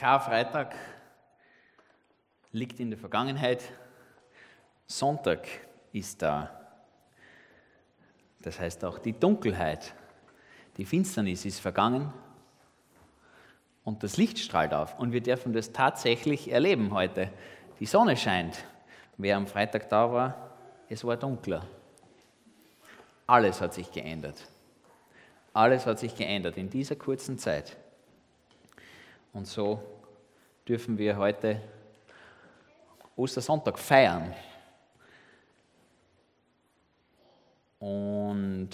Karfreitag liegt in der Vergangenheit. Sonntag ist da. Das heißt auch die Dunkelheit, die Finsternis ist vergangen und das Licht strahlt auf. Und wir dürfen das tatsächlich erleben heute. Die Sonne scheint. Wer am Freitag da war, es war dunkler. Alles hat sich geändert. Alles hat sich geändert in dieser kurzen Zeit. Und so dürfen wir heute Ostersonntag feiern. Und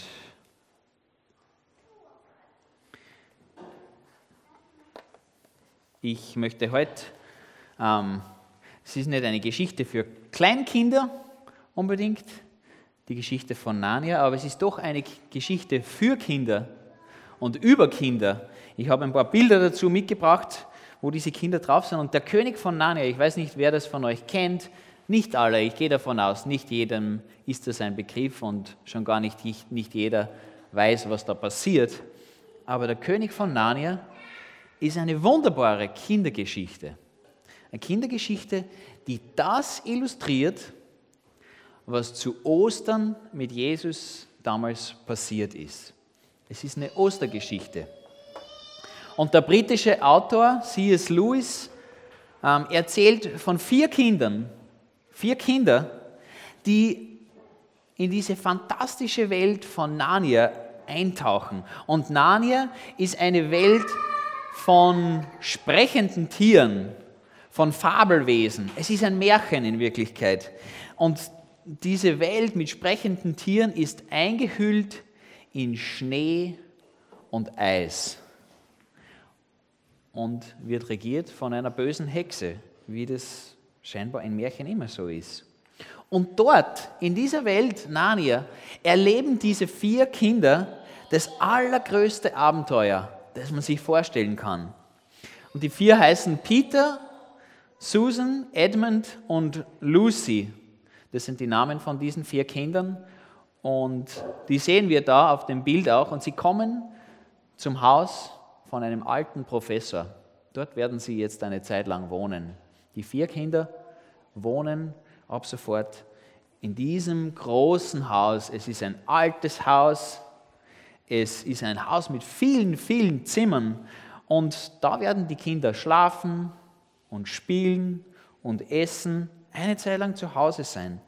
ich möchte heute, ähm, es ist nicht eine Geschichte für Kleinkinder unbedingt, die Geschichte von Narnia, aber es ist doch eine Geschichte für Kinder und über Kinder. Ich habe ein paar Bilder dazu mitgebracht, wo diese Kinder drauf sind. Und der König von Narnia, ich weiß nicht, wer das von euch kennt, nicht alle, ich gehe davon aus, nicht jedem ist das ein Begriff und schon gar nicht, nicht jeder weiß, was da passiert. Aber der König von Narnia ist eine wunderbare Kindergeschichte. Eine Kindergeschichte, die das illustriert, was zu Ostern mit Jesus damals passiert ist. Es ist eine Ostergeschichte. Und der britische Autor C.S. Lewis ähm, erzählt von vier Kindern, vier Kinder, die in diese fantastische Welt von Narnia eintauchen. Und Narnia ist eine Welt von sprechenden Tieren, von Fabelwesen. Es ist ein Märchen in Wirklichkeit. Und diese Welt mit sprechenden Tieren ist eingehüllt in Schnee und Eis und wird regiert von einer bösen Hexe, wie das scheinbar in Märchen immer so ist. Und dort, in dieser Welt Narnia, erleben diese vier Kinder das allergrößte Abenteuer, das man sich vorstellen kann. Und die vier heißen Peter, Susan, Edmund und Lucy. Das sind die Namen von diesen vier Kindern. Und die sehen wir da auf dem Bild auch. Und sie kommen zum Haus von einem alten Professor. Dort werden sie jetzt eine Zeit lang wohnen. Die vier Kinder wohnen ab sofort in diesem großen Haus. Es ist ein altes Haus. Es ist ein Haus mit vielen, vielen Zimmern. Und da werden die Kinder schlafen und spielen und essen eine Zeit lang zu Hause sein.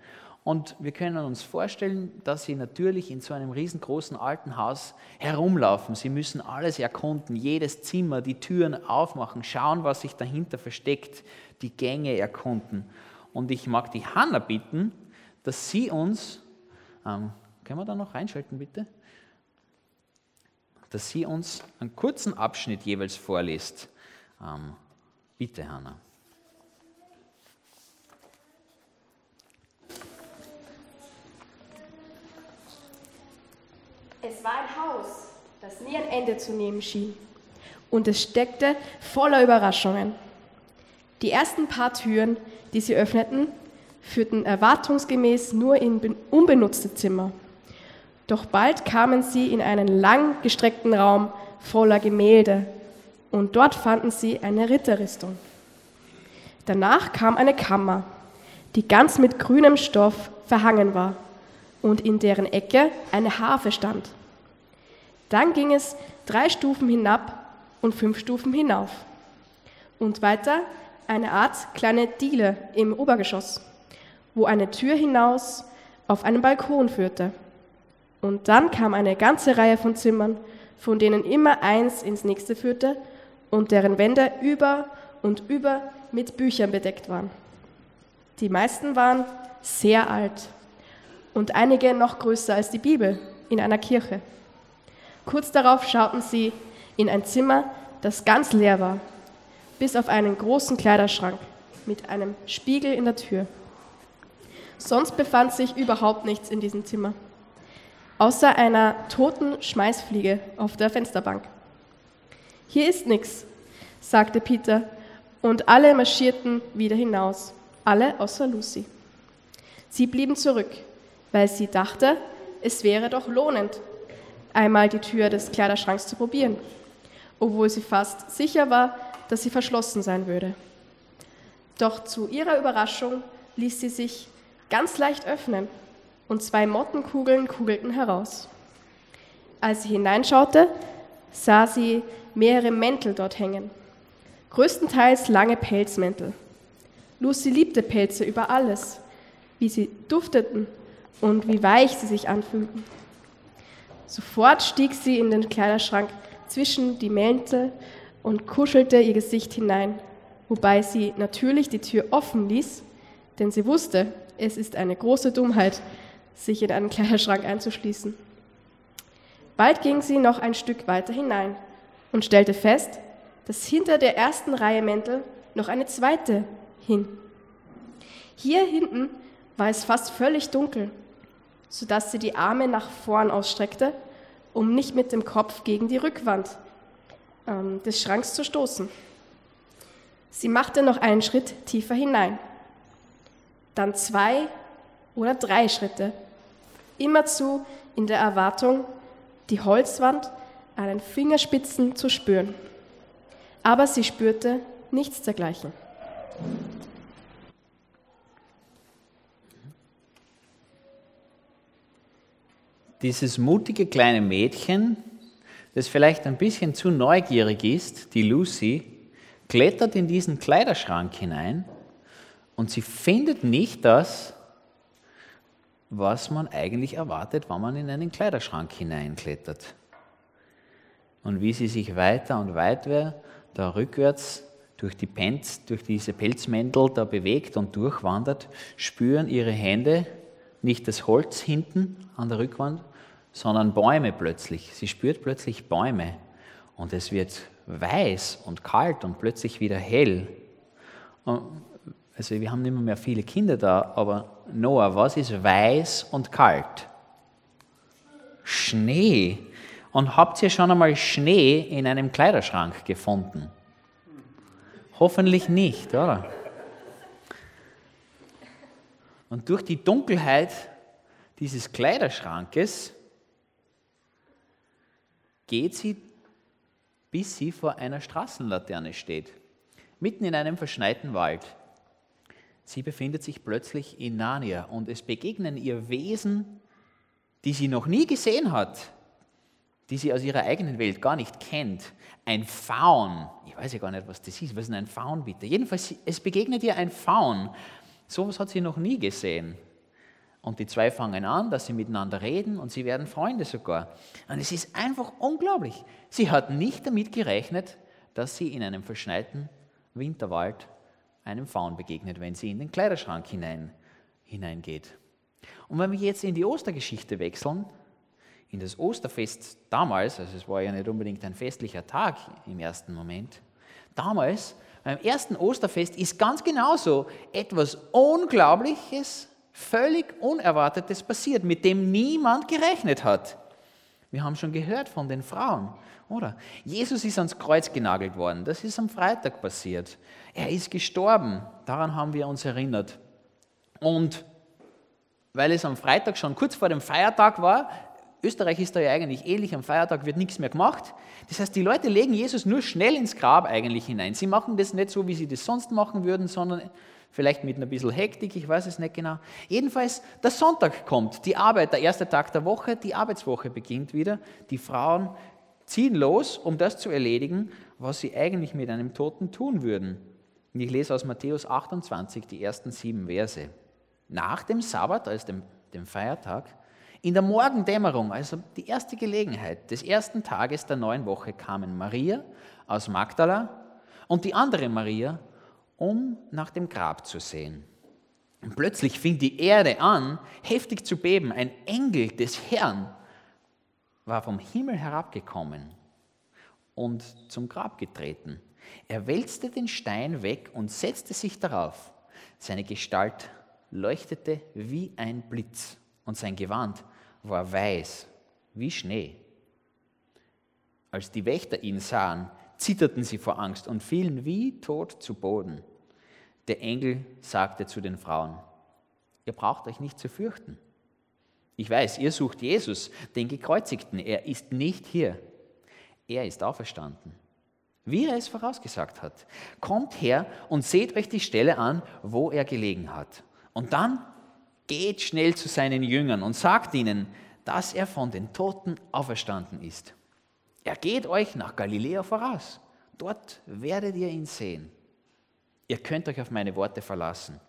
Und wir können uns vorstellen, dass sie natürlich in so einem riesengroßen alten Haus herumlaufen. Sie müssen alles erkunden, jedes Zimmer, die Türen aufmachen, schauen, was sich dahinter versteckt, die Gänge erkunden. Und ich mag die Hanna bitten, dass sie uns, ähm, können wir da noch reinschalten bitte? Dass sie uns einen kurzen Abschnitt jeweils vorliest. Ähm, bitte, Hanna. Das nie ein Ende zu nehmen schien. Und es steckte voller Überraschungen. Die ersten paar Türen, die sie öffneten, führten erwartungsgemäß nur in unbenutzte Zimmer. Doch bald kamen sie in einen lang gestreckten Raum voller Gemälde und dort fanden sie eine Ritterrüstung. Danach kam eine Kammer, die ganz mit grünem Stoff verhangen war und in deren Ecke eine Harfe stand. Dann ging es drei Stufen hinab und fünf Stufen hinauf. Und weiter eine Art kleine Diele im Obergeschoss, wo eine Tür hinaus auf einen Balkon führte. Und dann kam eine ganze Reihe von Zimmern, von denen immer eins ins nächste führte und deren Wände über und über mit Büchern bedeckt waren. Die meisten waren sehr alt und einige noch größer als die Bibel in einer Kirche. Kurz darauf schauten sie in ein Zimmer, das ganz leer war, bis auf einen großen Kleiderschrank mit einem Spiegel in der Tür. Sonst befand sich überhaupt nichts in diesem Zimmer, außer einer toten Schmeißfliege auf der Fensterbank. Hier ist nichts, sagte Peter, und alle marschierten wieder hinaus, alle außer Lucy. Sie blieben zurück, weil sie dachte, es wäre doch lohnend, einmal die Tür des Kleiderschranks zu probieren, obwohl sie fast sicher war, dass sie verschlossen sein würde. Doch zu ihrer Überraschung ließ sie sich ganz leicht öffnen und zwei Mottenkugeln kugelten heraus. Als sie hineinschaute, sah sie mehrere Mäntel dort hängen, größtenteils lange Pelzmäntel. Lucy liebte Pelze über alles, wie sie dufteten und wie weich sie sich anfühlten. Sofort stieg sie in den Kleiderschrank zwischen die Mäntel und kuschelte ihr Gesicht hinein, wobei sie natürlich die Tür offen ließ, denn sie wusste, es ist eine große Dummheit, sich in einen Kleiderschrank einzuschließen. Bald ging sie noch ein Stück weiter hinein und stellte fest, dass hinter der ersten Reihe Mäntel noch eine zweite hing. Hier hinten war es fast völlig dunkel, sodass sie die Arme nach vorn ausstreckte, um nicht mit dem Kopf gegen die Rückwand ähm, des Schranks zu stoßen. Sie machte noch einen Schritt tiefer hinein, dann zwei oder drei Schritte, immerzu in der Erwartung, die Holzwand an den Fingerspitzen zu spüren. Aber sie spürte nichts dergleichen. Dieses mutige kleine Mädchen, das vielleicht ein bisschen zu neugierig ist, die Lucy, klettert in diesen Kleiderschrank hinein und sie findet nicht das, was man eigentlich erwartet, wenn man in einen Kleiderschrank hineinklettert. Und wie sie sich weiter und weiter da rückwärts durch, die Pens, durch diese Pelzmäntel da bewegt und durchwandert, spüren ihre Hände nicht das Holz hinten an der Rückwand, sondern Bäume plötzlich. Sie spürt plötzlich Bäume und es wird weiß und kalt und plötzlich wieder hell. Also wir haben nicht mehr viele Kinder da, aber Noah, was ist weiß und kalt? Schnee. Und habt ihr schon einmal Schnee in einem Kleiderschrank gefunden? Hoffentlich nicht, oder? Und durch die Dunkelheit dieses Kleiderschrankes geht sie, bis sie vor einer Straßenlaterne steht, mitten in einem verschneiten Wald. Sie befindet sich plötzlich in Narnia und es begegnen ihr Wesen, die sie noch nie gesehen hat, die sie aus ihrer eigenen Welt gar nicht kennt. Ein Faun, ich weiß ja gar nicht, was das ist, was ist ein Faun bitte? Jedenfalls, es begegnet ihr ein Faun. So etwas hat sie noch nie gesehen. Und die zwei fangen an, dass sie miteinander reden und sie werden Freunde sogar. Und es ist einfach unglaublich. Sie hat nicht damit gerechnet, dass sie in einem verschneiten Winterwald einem Faun begegnet, wenn sie in den Kleiderschrank hinein, hineingeht. Und wenn wir jetzt in die Ostergeschichte wechseln, in das Osterfest damals, also es war ja nicht unbedingt ein festlicher Tag im ersten Moment, damals, beim ersten Osterfest ist ganz genauso etwas Unglaubliches, völlig Unerwartetes passiert, mit dem niemand gerechnet hat. Wir haben schon gehört von den Frauen, oder? Jesus ist ans Kreuz genagelt worden. Das ist am Freitag passiert. Er ist gestorben. Daran haben wir uns erinnert. Und weil es am Freitag schon kurz vor dem Feiertag war, Österreich ist da ja eigentlich ähnlich, am Feiertag wird nichts mehr gemacht. Das heißt, die Leute legen Jesus nur schnell ins Grab eigentlich hinein. Sie machen das nicht so, wie sie das sonst machen würden, sondern vielleicht mit ein bisschen Hektik, ich weiß es nicht genau. Jedenfalls, der Sonntag kommt, die Arbeit, der erste Tag der Woche, die Arbeitswoche beginnt wieder. Die Frauen ziehen los, um das zu erledigen, was sie eigentlich mit einem Toten tun würden. Und ich lese aus Matthäus 28 die ersten sieben Verse. Nach dem Sabbat, also dem, dem Feiertag, in der Morgendämmerung, also die erste Gelegenheit des ersten Tages der neuen Woche, kamen Maria aus Magdala und die andere Maria, um nach dem Grab zu sehen. Und plötzlich fing die Erde an, heftig zu beben. Ein Engel des Herrn war vom Himmel herabgekommen und zum Grab getreten. Er wälzte den Stein weg und setzte sich darauf. Seine Gestalt leuchtete wie ein Blitz und sein Gewand war weiß wie Schnee. Als die Wächter ihn sahen, zitterten sie vor Angst und fielen wie tot zu Boden. Der Engel sagte zu den Frauen, ihr braucht euch nicht zu fürchten. Ich weiß, ihr sucht Jesus, den Gekreuzigten. Er ist nicht hier. Er ist auferstanden. wie er es vorausgesagt hat. Kommt her und seht euch die Stelle an, wo er gelegen hat. Und dann geht schnell zu seinen Jüngern und sagt ihnen, dass er von den Toten auferstanden ist. Er geht euch nach Galiläa voraus. Dort werdet ihr ihn sehen. Ihr könnt euch auf meine Worte verlassen.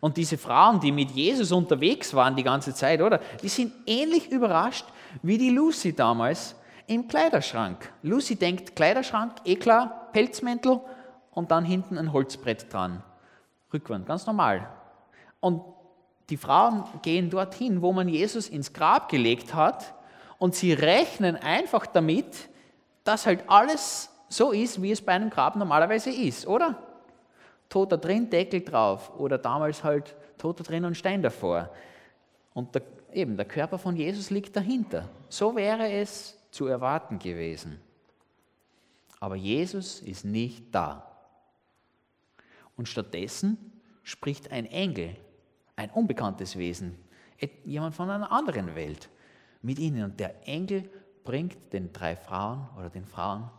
Und diese Frauen, die mit Jesus unterwegs waren die ganze Zeit, oder? Die sind ähnlich überrascht wie die Lucy damals im Kleiderschrank. Lucy denkt, Kleiderschrank, eh klar, Pelzmäntel und dann hinten ein Holzbrett dran. Rückwand, ganz normal. Und die Frauen gehen dorthin, wo man Jesus ins Grab gelegt hat und sie rechnen einfach damit, dass halt alles so ist, wie es bei einem Grab normalerweise ist, oder? Toter drin, Deckel drauf oder damals halt Toter drin und Stein davor. Und der, eben der Körper von Jesus liegt dahinter. So wäre es zu erwarten gewesen. Aber Jesus ist nicht da. Und stattdessen spricht ein Engel, ein unbekanntes Wesen, jemand von einer anderen Welt mit ihnen. Und der Engel bringt den drei Frauen oder den Frauen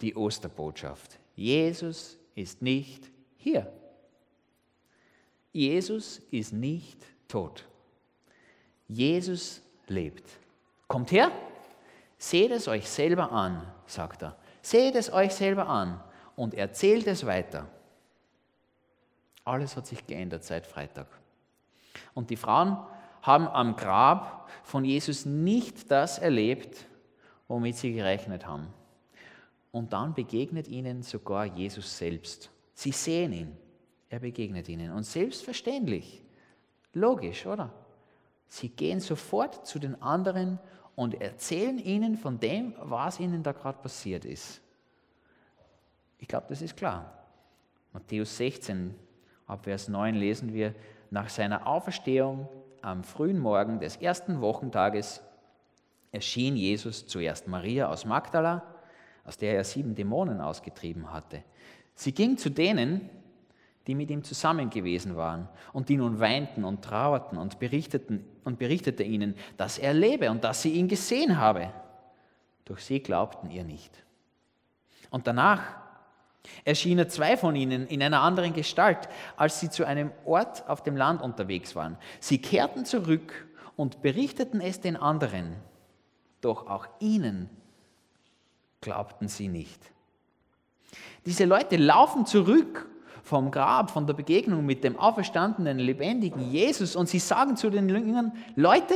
die Osterbotschaft. Jesus ist nicht hier. Jesus ist nicht tot. Jesus lebt. Kommt her, seht es euch selber an, sagt er. Seht es euch selber an und erzählt es weiter. Alles hat sich geändert seit Freitag. Und die Frauen haben am Grab von Jesus nicht das erlebt, womit sie gerechnet haben. Und dann begegnet ihnen sogar Jesus selbst. Sie sehen ihn, er begegnet ihnen. Und selbstverständlich, logisch, oder? Sie gehen sofort zu den anderen und erzählen ihnen von dem, was ihnen da gerade passiert ist. Ich glaube, das ist klar. Matthäus 16, ab Vers 9 lesen wir, nach seiner Auferstehung am frühen Morgen des ersten Wochentages erschien Jesus zuerst Maria aus Magdala, aus der er sieben Dämonen ausgetrieben hatte. Sie ging zu denen, die mit ihm zusammen gewesen waren und die nun weinten und trauerten und, berichteten, und berichtete ihnen, dass er lebe und dass sie ihn gesehen habe. Doch sie glaubten ihr nicht. Und danach erschienen zwei von ihnen in einer anderen Gestalt, als sie zu einem Ort auf dem Land unterwegs waren. Sie kehrten zurück und berichteten es den anderen, doch auch ihnen glaubten sie nicht. Diese Leute laufen zurück vom Grab, von der Begegnung mit dem auferstandenen, lebendigen Jesus und sie sagen zu den Jüngern, Leute,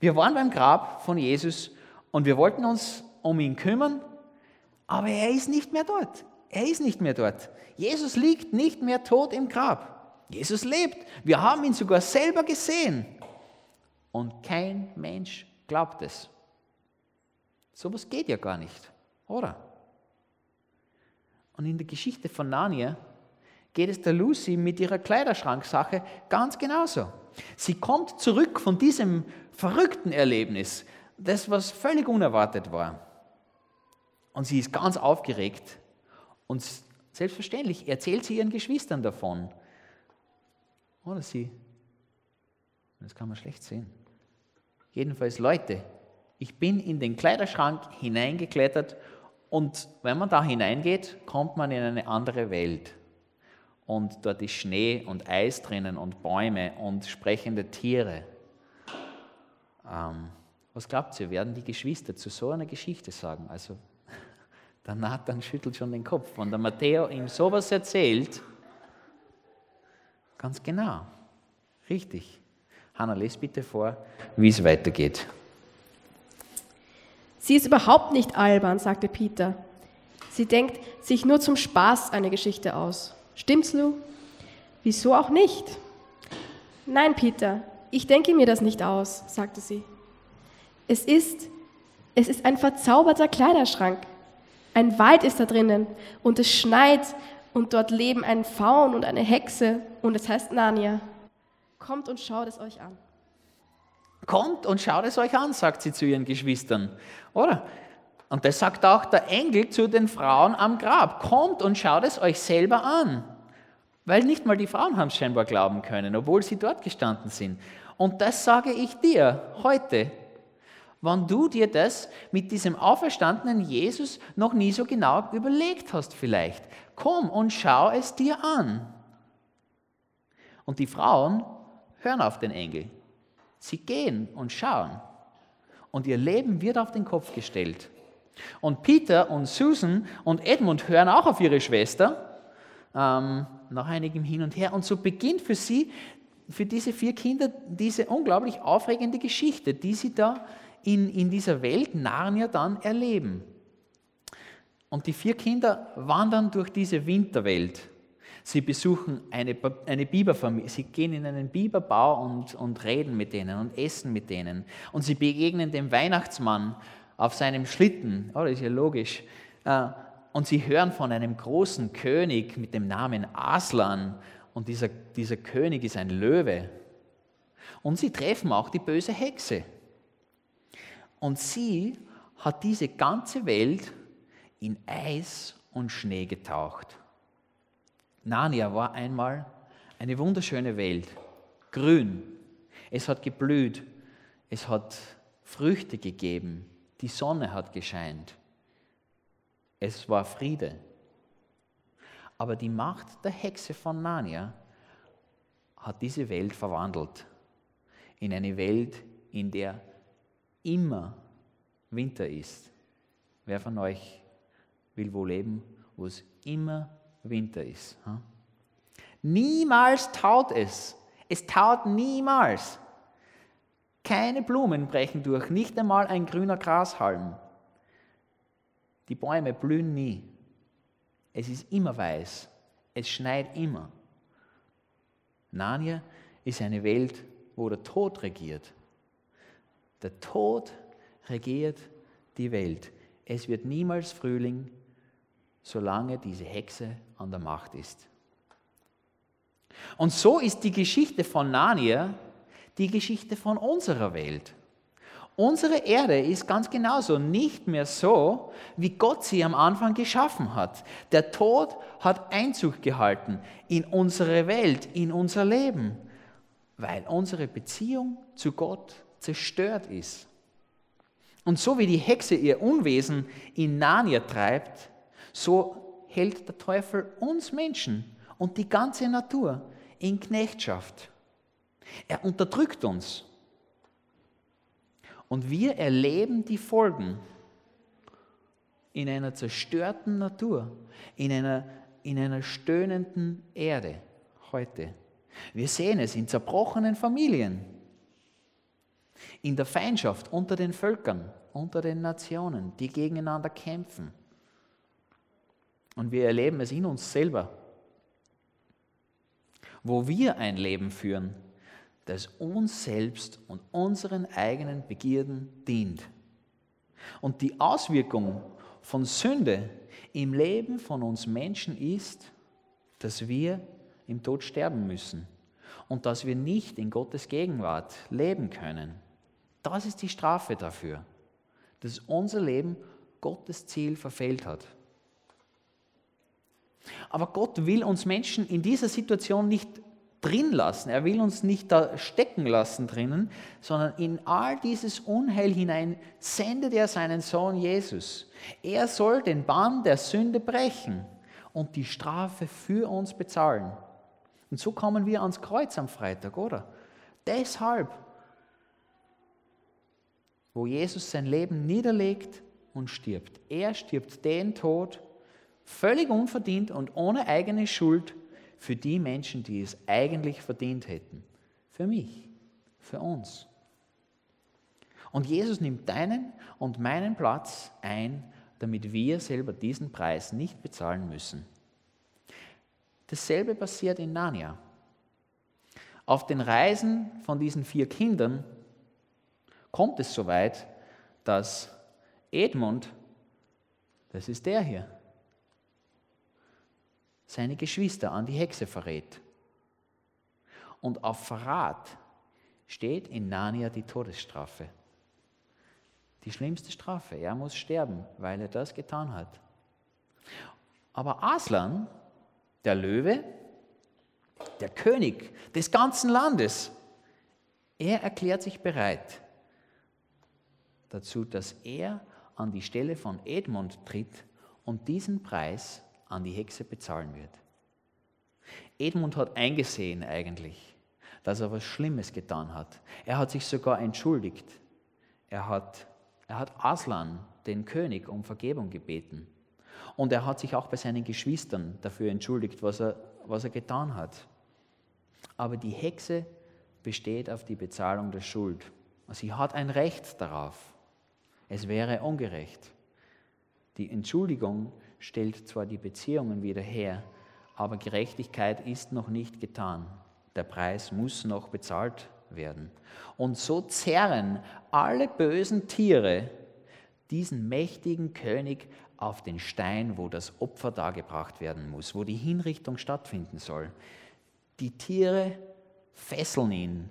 wir waren beim Grab von Jesus und wir wollten uns um ihn kümmern, aber er ist nicht mehr dort. Er ist nicht mehr dort. Jesus liegt nicht mehr tot im Grab. Jesus lebt. Wir haben ihn sogar selber gesehen. Und kein Mensch glaubt es. So etwas geht ja gar nicht, oder? Und in der Geschichte von Narnia geht es der Lucy mit ihrer Kleiderschranksache ganz genauso. Sie kommt zurück von diesem verrückten Erlebnis, das was völlig unerwartet war. Und sie ist ganz aufgeregt und selbstverständlich erzählt sie ihren Geschwistern davon. Oder sie, das kann man schlecht sehen. Jedenfalls Leute, ich bin in den Kleiderschrank hineingeklettert und wenn man da hineingeht, kommt man in eine andere Welt. Und dort ist Schnee und Eis drinnen und Bäume und sprechende Tiere. Ähm, was glaubt ihr, werden die Geschwister zu so einer Geschichte sagen? Also der Nathan schüttelt schon den Kopf. Wenn der Matteo ihm sowas erzählt, ganz genau, richtig. Hanna, lese bitte vor, wie es weitergeht. Sie ist überhaupt nicht albern, sagte Peter. Sie denkt sich nur zum Spaß eine Geschichte aus. Stimmt's, Lou? Wieso auch nicht? Nein, Peter, ich denke mir das nicht aus, sagte sie. Es ist, es ist ein verzauberter Kleiderschrank. Ein Wald ist da drinnen und es schneit und dort leben ein Faun und eine Hexe und es heißt Narnia. Kommt und schaut es euch an. Kommt und schaut es euch an, sagt sie zu ihren Geschwistern. Oder? Und das sagt auch der Engel zu den Frauen am Grab. Kommt und schaut es euch selber an. Weil nicht mal die Frauen haben es scheinbar glauben können, obwohl sie dort gestanden sind. Und das sage ich dir heute. Wenn du dir das mit diesem auferstandenen Jesus noch nie so genau überlegt hast vielleicht. Komm und schau es dir an. Und die Frauen hören auf den Engel. Sie gehen und schauen. Und ihr Leben wird auf den Kopf gestellt. Und Peter und Susan und Edmund hören auch auf ihre Schwester, ähm, nach einigem Hin und Her. Und so beginnt für sie, für diese vier Kinder, diese unglaublich aufregende Geschichte, die sie da in, in dieser Welt Narnia dann erleben. Und die vier Kinder wandern durch diese Winterwelt. Sie besuchen eine, eine Biberfamilie, sie gehen in einen Biberbau und, und reden mit denen und essen mit denen. Und sie begegnen dem Weihnachtsmann auf seinem Schlitten, oh, das ist ja logisch. Äh, und sie hören von einem großen König mit dem Namen Aslan. Und dieser, dieser König ist ein Löwe. Und sie treffen auch die böse Hexe. Und sie hat diese ganze Welt in Eis und Schnee getaucht. Narnia war einmal eine wunderschöne Welt, grün. Es hat geblüht, es hat Früchte gegeben, die Sonne hat gescheint. Es war Friede. Aber die Macht der Hexe von Narnia hat diese Welt verwandelt in eine Welt, in der immer Winter ist. Wer von euch will wo leben, wo es immer Winter ist? Niemals taut es. Es taut niemals. Keine Blumen brechen durch, nicht einmal ein grüner Grashalm. Die Bäume blühen nie. Es ist immer weiß. Es schneit immer. Narnia ist eine Welt, wo der Tod regiert. Der Tod regiert die Welt. Es wird niemals Frühling, solange diese Hexe an der Macht ist. Und so ist die Geschichte von Narnia die Geschichte von unserer Welt. Unsere Erde ist ganz genauso nicht mehr so, wie Gott sie am Anfang geschaffen hat. Der Tod hat Einzug gehalten in unsere Welt, in unser Leben, weil unsere Beziehung zu Gott zerstört ist. Und so wie die Hexe ihr Unwesen in Narnia treibt, so hält der Teufel uns Menschen und die ganze Natur in Knechtschaft. Er unterdrückt uns. Und wir erleben die Folgen in einer zerstörten Natur, in einer, in einer stöhnenden Erde heute. Wir sehen es in zerbrochenen Familien, in der Feindschaft unter den Völkern, unter den Nationen, die gegeneinander kämpfen. Und wir erleben es in uns selber, wo wir ein Leben führen, das uns selbst und unseren eigenen Begierden dient. Und die Auswirkung von Sünde im Leben von uns Menschen ist, dass wir im Tod sterben müssen und dass wir nicht in Gottes Gegenwart leben können. Das ist die Strafe dafür, dass unser Leben Gottes Ziel verfehlt hat. Aber Gott will uns Menschen in dieser Situation nicht drin lassen. Er will uns nicht da stecken lassen drinnen, sondern in all dieses Unheil hinein sendet er seinen Sohn Jesus. Er soll den Bann der Sünde brechen und die Strafe für uns bezahlen. Und so kommen wir ans Kreuz am Freitag, oder? Deshalb, wo Jesus sein Leben niederlegt und stirbt. Er stirbt den Tod, völlig unverdient und ohne eigene Schuld für die Menschen, die es eigentlich verdient hätten. Für mich, für uns. Und Jesus nimmt deinen und meinen Platz ein, damit wir selber diesen Preis nicht bezahlen müssen. Dasselbe passiert in Narnia. Auf den Reisen von diesen vier Kindern kommt es so weit, dass Edmund, das ist der hier, seine Geschwister an die Hexe verrät. Und auf Verrat steht in Narnia die Todesstrafe. Die schlimmste Strafe. Er muss sterben, weil er das getan hat. Aber Aslan, der Löwe, der König des ganzen Landes, er erklärt sich bereit, dazu, dass er an die Stelle von Edmund tritt und diesen Preis an die Hexe bezahlen wird. Edmund hat eingesehen eigentlich, dass er was Schlimmes getan hat. Er hat sich sogar entschuldigt. Er hat, er hat Aslan, den König, um Vergebung gebeten. Und er hat sich auch bei seinen Geschwistern dafür entschuldigt, was er, was er getan hat. Aber die Hexe besteht auf die Bezahlung der Schuld. Sie hat ein Recht darauf. Es wäre ungerecht. Die Entschuldigung stellt zwar die Beziehungen wieder her, aber Gerechtigkeit ist noch nicht getan. Der Preis muss noch bezahlt werden. Und so zerren alle bösen Tiere diesen mächtigen König auf den Stein, wo das Opfer dargebracht werden muss, wo die Hinrichtung stattfinden soll. Die Tiere fesseln ihn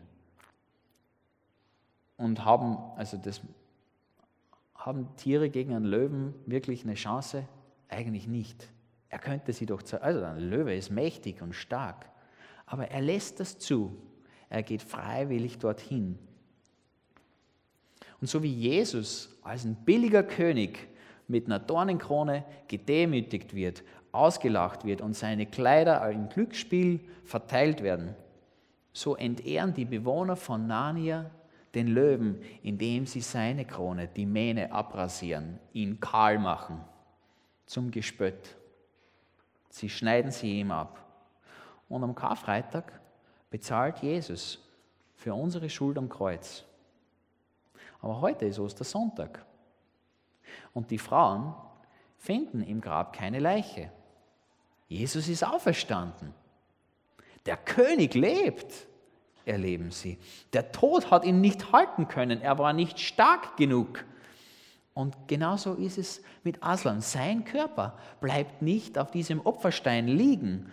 und haben, also das, haben Tiere gegen einen Löwen wirklich eine Chance? Eigentlich nicht. Er könnte sie doch, also ein Löwe ist mächtig und stark, aber er lässt das zu. Er geht freiwillig dorthin. Und so wie Jesus als ein billiger König mit einer Dornenkrone gedemütigt wird, ausgelacht wird und seine Kleider im Glücksspiel verteilt werden, so entehren die Bewohner von Narnia den Löwen, indem sie seine Krone, die Mähne, abrasieren, ihn kahl machen, zum Gespött. Sie schneiden sie ihm ab. Und am Karfreitag bezahlt Jesus für unsere Schuld am Kreuz. Aber heute ist Ostersonntag. Und die Frauen finden im Grab keine Leiche. Jesus ist auferstanden. Der König lebt, erleben sie. Der Tod hat ihn nicht halten können, er war nicht stark genug. Und genauso ist es mit Aslan. Sein Körper bleibt nicht auf diesem Opferstein liegen.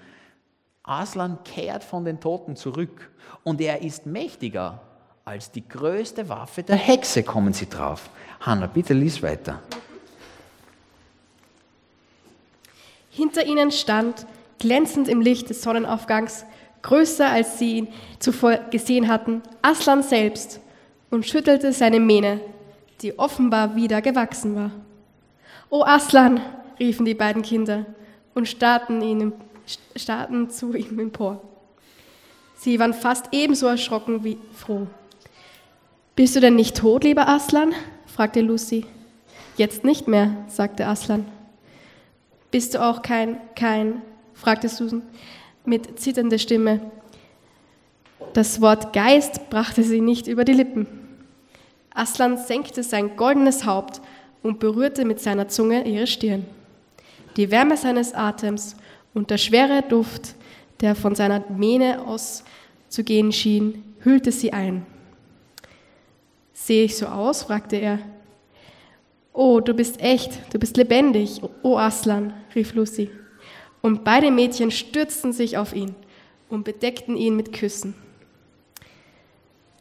Aslan kehrt von den Toten zurück und er ist mächtiger als die größte Waffe der Hexe, kommen sie drauf. Hanna, bitte lies weiter. Hinter ihnen stand, glänzend im Licht des Sonnenaufgangs, größer als sie ihn zuvor gesehen hatten, Aslan selbst und schüttelte seine Mähne, die offenbar wieder gewachsen war. O Aslan, riefen die beiden Kinder und starrten, ihn, starrten zu ihm empor. Sie waren fast ebenso erschrocken wie froh. Bist du denn nicht tot, lieber Aslan? fragte Lucy. Jetzt nicht mehr, sagte Aslan. Bist du auch kein, kein, fragte Susan mit zitternder Stimme. Das Wort Geist brachte sie nicht über die Lippen. Aslan senkte sein goldenes Haupt und berührte mit seiner Zunge ihre Stirn. Die Wärme seines Atems und der schwere Duft, der von seiner Mähne auszugehen schien, hüllte sie ein. Sehe ich so aus? fragte er. Oh, du bist echt, du bist lebendig, oh Aslan, rief Lucy und beide Mädchen stürzten sich auf ihn und bedeckten ihn mit Küssen.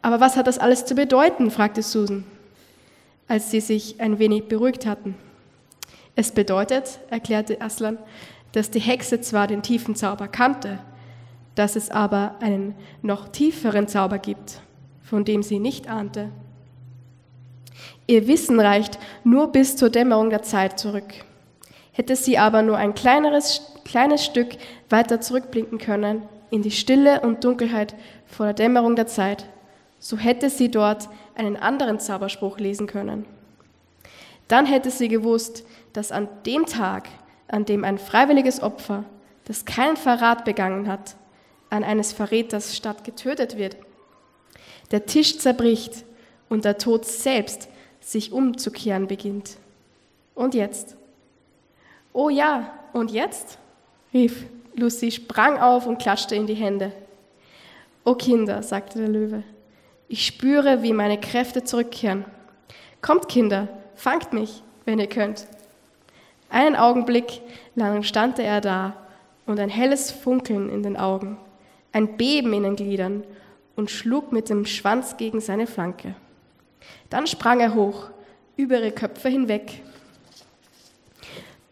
Aber was hat das alles zu bedeuten? fragte Susan, als sie sich ein wenig beruhigt hatten. Es bedeutet, erklärte Aslan, dass die Hexe zwar den tiefen Zauber kannte, dass es aber einen noch tieferen Zauber gibt, von dem sie nicht ahnte. Ihr Wissen reicht nur bis zur Dämmerung der Zeit zurück. Hätte sie aber nur ein kleineres kleines Stück weiter zurückblinken können in die Stille und Dunkelheit vor der Dämmerung der Zeit, so hätte sie dort einen anderen Zauberspruch lesen können. Dann hätte sie gewusst, dass an dem Tag, an dem ein freiwilliges Opfer, das keinen Verrat begangen hat, an eines Verräters statt getötet wird, der Tisch zerbricht und der Tod selbst sich umzukehren beginnt. Und jetzt? Oh ja, und jetzt? Rief Lucy, sprang auf und klatschte in die Hände. O Kinder, sagte der Löwe, ich spüre, wie meine Kräfte zurückkehren. Kommt, Kinder, fangt mich, wenn ihr könnt. Einen Augenblick lang stand er da und ein helles Funkeln in den Augen, ein Beben in den Gliedern und schlug mit dem Schwanz gegen seine Flanke. Dann sprang er hoch, über ihre Köpfe hinweg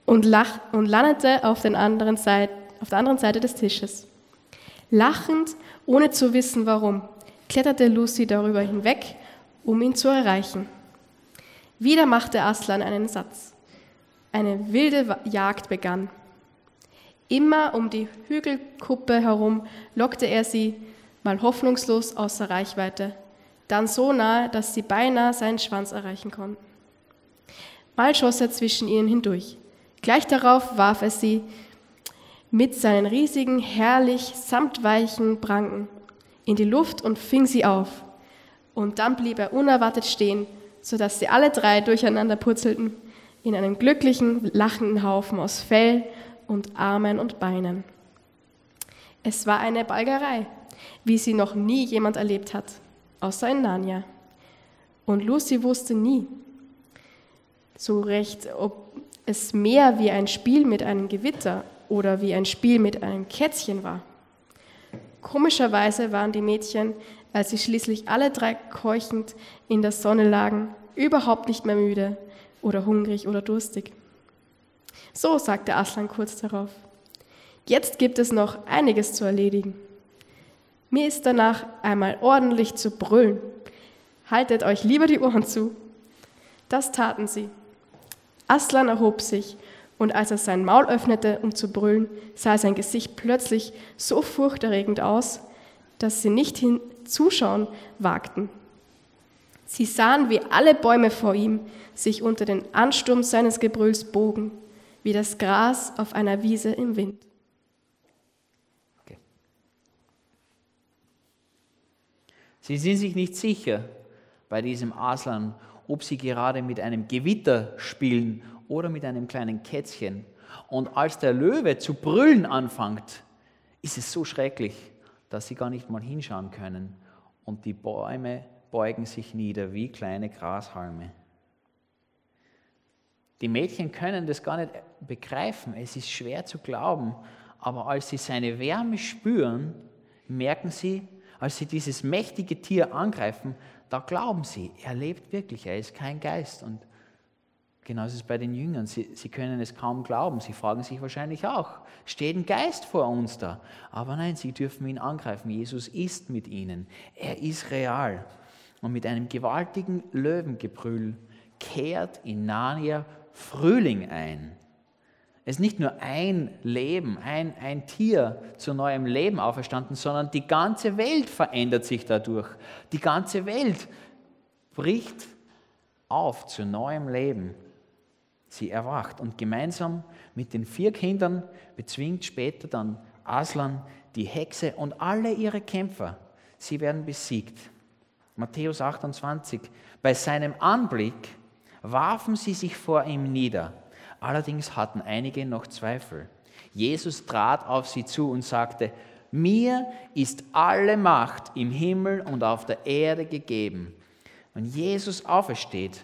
und, lach, und landete auf, Seite, auf der anderen Seite des Tisches. Lachend, ohne zu wissen warum, kletterte Lucy darüber hinweg, um ihn zu erreichen. Wieder machte Aslan einen Satz. Eine wilde Jagd begann. Immer um die Hügelkuppe herum lockte er sie, mal hoffnungslos außer Reichweite, dann so nahe, dass sie beinahe seinen Schwanz erreichen konnten. Mal schoss er zwischen ihnen hindurch. Gleich darauf warf er sie mit seinen riesigen, herrlich samtweichen Pranken in die Luft und fing sie auf. Und dann blieb er unerwartet stehen, sodass sie alle drei durcheinander purzelten in einem glücklichen, lachenden Haufen aus Fell und Armen und Beinen. Es war eine Balgerei, wie sie noch nie jemand erlebt hat, außer in Narnia. Und Lucy wusste nie so recht, ob es mehr wie ein Spiel mit einem Gewitter oder wie ein Spiel mit einem Kätzchen war. Komischerweise waren die Mädchen, als sie schließlich alle drei keuchend in der Sonne lagen, überhaupt nicht mehr müde oder hungrig oder durstig. So, sagte Aslan kurz darauf. Jetzt gibt es noch einiges zu erledigen. Mir ist danach einmal ordentlich zu brüllen. Haltet euch lieber die Ohren zu. Das taten sie. Aslan erhob sich und als er sein Maul öffnete, um zu brüllen, sah sein Gesicht plötzlich so furchterregend aus, dass sie nicht hinzuschauen wagten. Sie sahen, wie alle Bäume vor ihm sich unter den Ansturm seines Gebrülls bogen, wie das Gras auf einer Wiese im Wind. Okay. Sie sind sich nicht sicher bei diesem Aslan, ob sie gerade mit einem Gewitter spielen oder mit einem kleinen Kätzchen. Und als der Löwe zu brüllen anfängt, ist es so schrecklich, dass sie gar nicht mal hinschauen können. Und die Bäume beugen sich nieder wie kleine Grashalme. Die Mädchen können das gar nicht begreifen. Es ist schwer zu glauben. Aber als sie seine Wärme spüren, merken sie, als sie dieses mächtige Tier angreifen, da glauben sie, er lebt wirklich, er ist kein Geist. Und Genauso ist es bei den Jüngern. Sie, sie können es kaum glauben. Sie fragen sich wahrscheinlich auch, steht ein Geist vor uns da? Aber nein, sie dürfen ihn angreifen. Jesus ist mit ihnen. Er ist real. Und mit einem gewaltigen Löwengebrüll kehrt in Narnia Frühling ein. Es ist nicht nur ein Leben, ein, ein Tier zu neuem Leben auferstanden, sondern die ganze Welt verändert sich dadurch. Die ganze Welt bricht auf zu neuem Leben. Sie erwacht und gemeinsam mit den vier Kindern bezwingt später dann Aslan die Hexe und alle ihre Kämpfer. Sie werden besiegt. Matthäus 28. Bei seinem Anblick warfen sie sich vor ihm nieder. Allerdings hatten einige noch Zweifel. Jesus trat auf sie zu und sagte, mir ist alle Macht im Himmel und auf der Erde gegeben. Wenn Jesus aufersteht,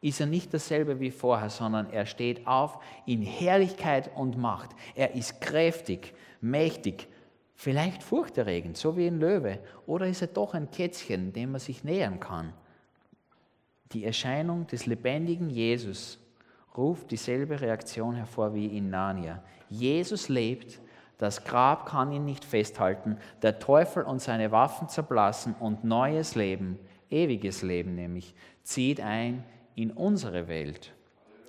ist er nicht dasselbe wie vorher, sondern er steht auf in Herrlichkeit und Macht. Er ist kräftig, mächtig, vielleicht furchterregend, so wie ein Löwe. Oder ist er doch ein Kätzchen, dem man sich nähern kann? Die Erscheinung des lebendigen Jesus ruft dieselbe Reaktion hervor wie in Narnia. Jesus lebt, das Grab kann ihn nicht festhalten, der Teufel und seine Waffen zerblassen und neues Leben, ewiges Leben nämlich, zieht ein in unsere Welt.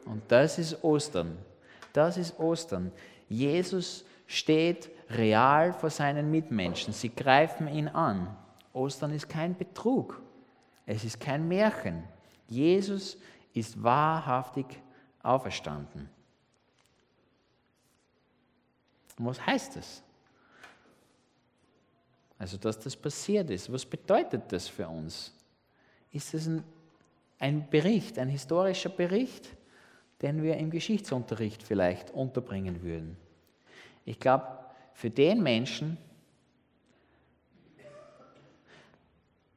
Und das ist Ostern. Das ist Ostern. Jesus steht real vor seinen Mitmenschen. Sie greifen ihn an. Ostern ist kein Betrug. Es ist kein Märchen. Jesus ist wahrhaftig auferstanden. Und was heißt das? Also, dass das passiert ist. Was bedeutet das für uns? Ist das ein ein Bericht, ein historischer Bericht, den wir im Geschichtsunterricht vielleicht unterbringen würden. Ich glaube, für den Menschen,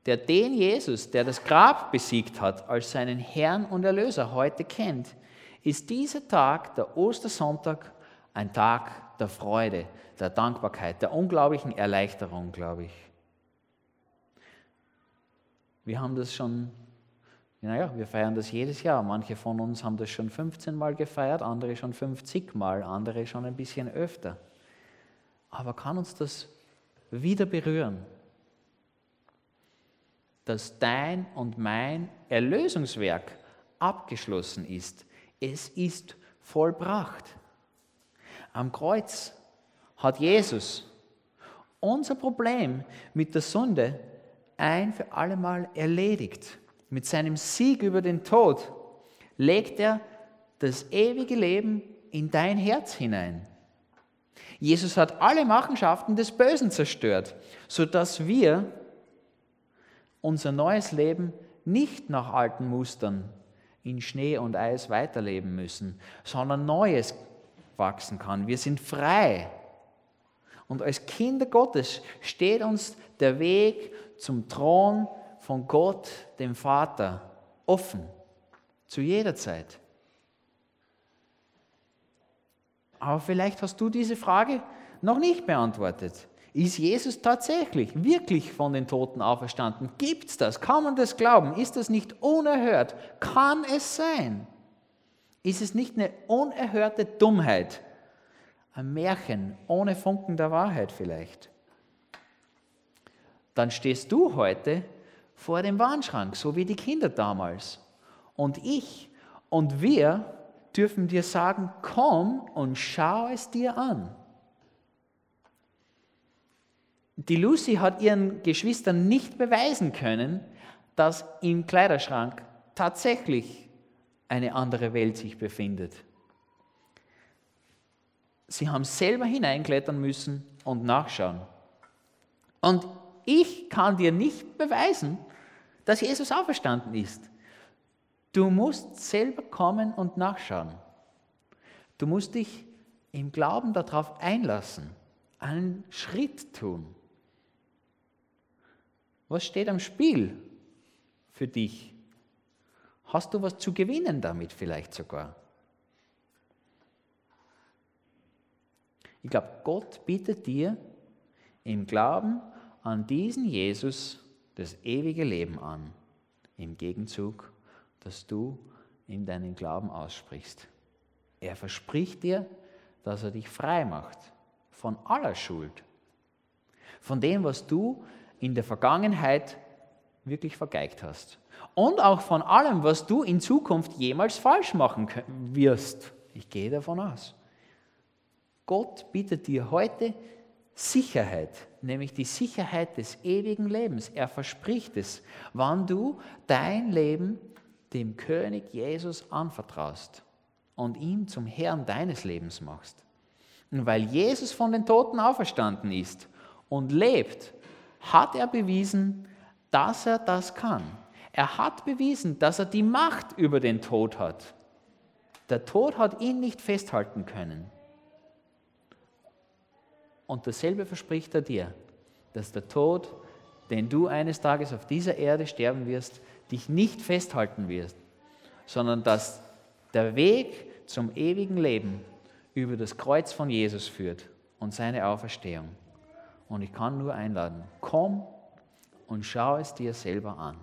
der den Jesus, der das Grab besiegt hat, als seinen Herrn und Erlöser heute kennt, ist dieser Tag, der Ostersonntag, ein Tag der Freude, der Dankbarkeit, der unglaublichen Erleichterung, glaube ich. Wir haben das schon naja, wir feiern das jedes Jahr. Manche von uns haben das schon 15 Mal gefeiert, andere schon 50 Mal, andere schon ein bisschen öfter. Aber kann uns das wieder berühren? Dass dein und mein Erlösungswerk abgeschlossen ist. Es ist vollbracht. Am Kreuz hat Jesus unser Problem mit der Sünde ein für allemal erledigt. Mit seinem Sieg über den Tod legt er das ewige Leben in dein Herz hinein. Jesus hat alle Machenschaften des Bösen zerstört, sodass wir unser neues Leben nicht nach alten Mustern in Schnee und Eis weiterleben müssen, sondern Neues wachsen kann. Wir sind frei. Und als Kinder Gottes steht uns der Weg zum Thron von Gott, dem Vater, offen. Zu jeder Zeit. Aber vielleicht hast du diese Frage noch nicht beantwortet. Ist Jesus tatsächlich, wirklich von den Toten auferstanden? Gibt es das? Kann man das glauben? Ist das nicht unerhört? Kann es sein? Ist es nicht eine unerhörte Dummheit? Ein Märchen ohne Funken der Wahrheit vielleicht? Dann stehst du heute vor dem Warnschrank, so wie die Kinder damals. Und ich und wir dürfen dir sagen, komm und schau es dir an. Die Lucy hat ihren Geschwistern nicht beweisen können, dass im Kleiderschrank tatsächlich eine andere Welt sich befindet. Sie haben selber hineinklettern müssen und nachschauen. Und ich kann dir nicht beweisen, dass Jesus auferstanden ist. Du musst selber kommen und nachschauen. Du musst dich im Glauben darauf einlassen, einen Schritt tun. Was steht am Spiel für dich? Hast du was zu gewinnen damit vielleicht sogar? Ich glaube, Gott bietet dir im Glauben an diesen Jesus das ewige Leben an, im Gegenzug dass du in deinen Glauben aussprichst. Er verspricht dir, dass er dich frei macht von aller Schuld, von dem, was du in der Vergangenheit wirklich vergeigt hast und auch von allem, was du in Zukunft jemals falsch machen wirst. Ich gehe davon aus. Gott bietet dir heute Sicherheit, nämlich die Sicherheit des ewigen Lebens. Er verspricht es, wann du dein Leben dem König Jesus anvertraust und ihn zum Herrn deines Lebens machst. Und weil Jesus von den Toten auferstanden ist und lebt, hat er bewiesen, dass er das kann. Er hat bewiesen, dass er die Macht über den Tod hat. Der Tod hat ihn nicht festhalten können. Und dasselbe verspricht er dir, dass der Tod, den du eines Tages auf dieser Erde sterben wirst, dich nicht festhalten wirst, sondern dass der Weg zum ewigen Leben über das Kreuz von Jesus führt und seine Auferstehung. Und ich kann nur einladen, komm und schau es dir selber an.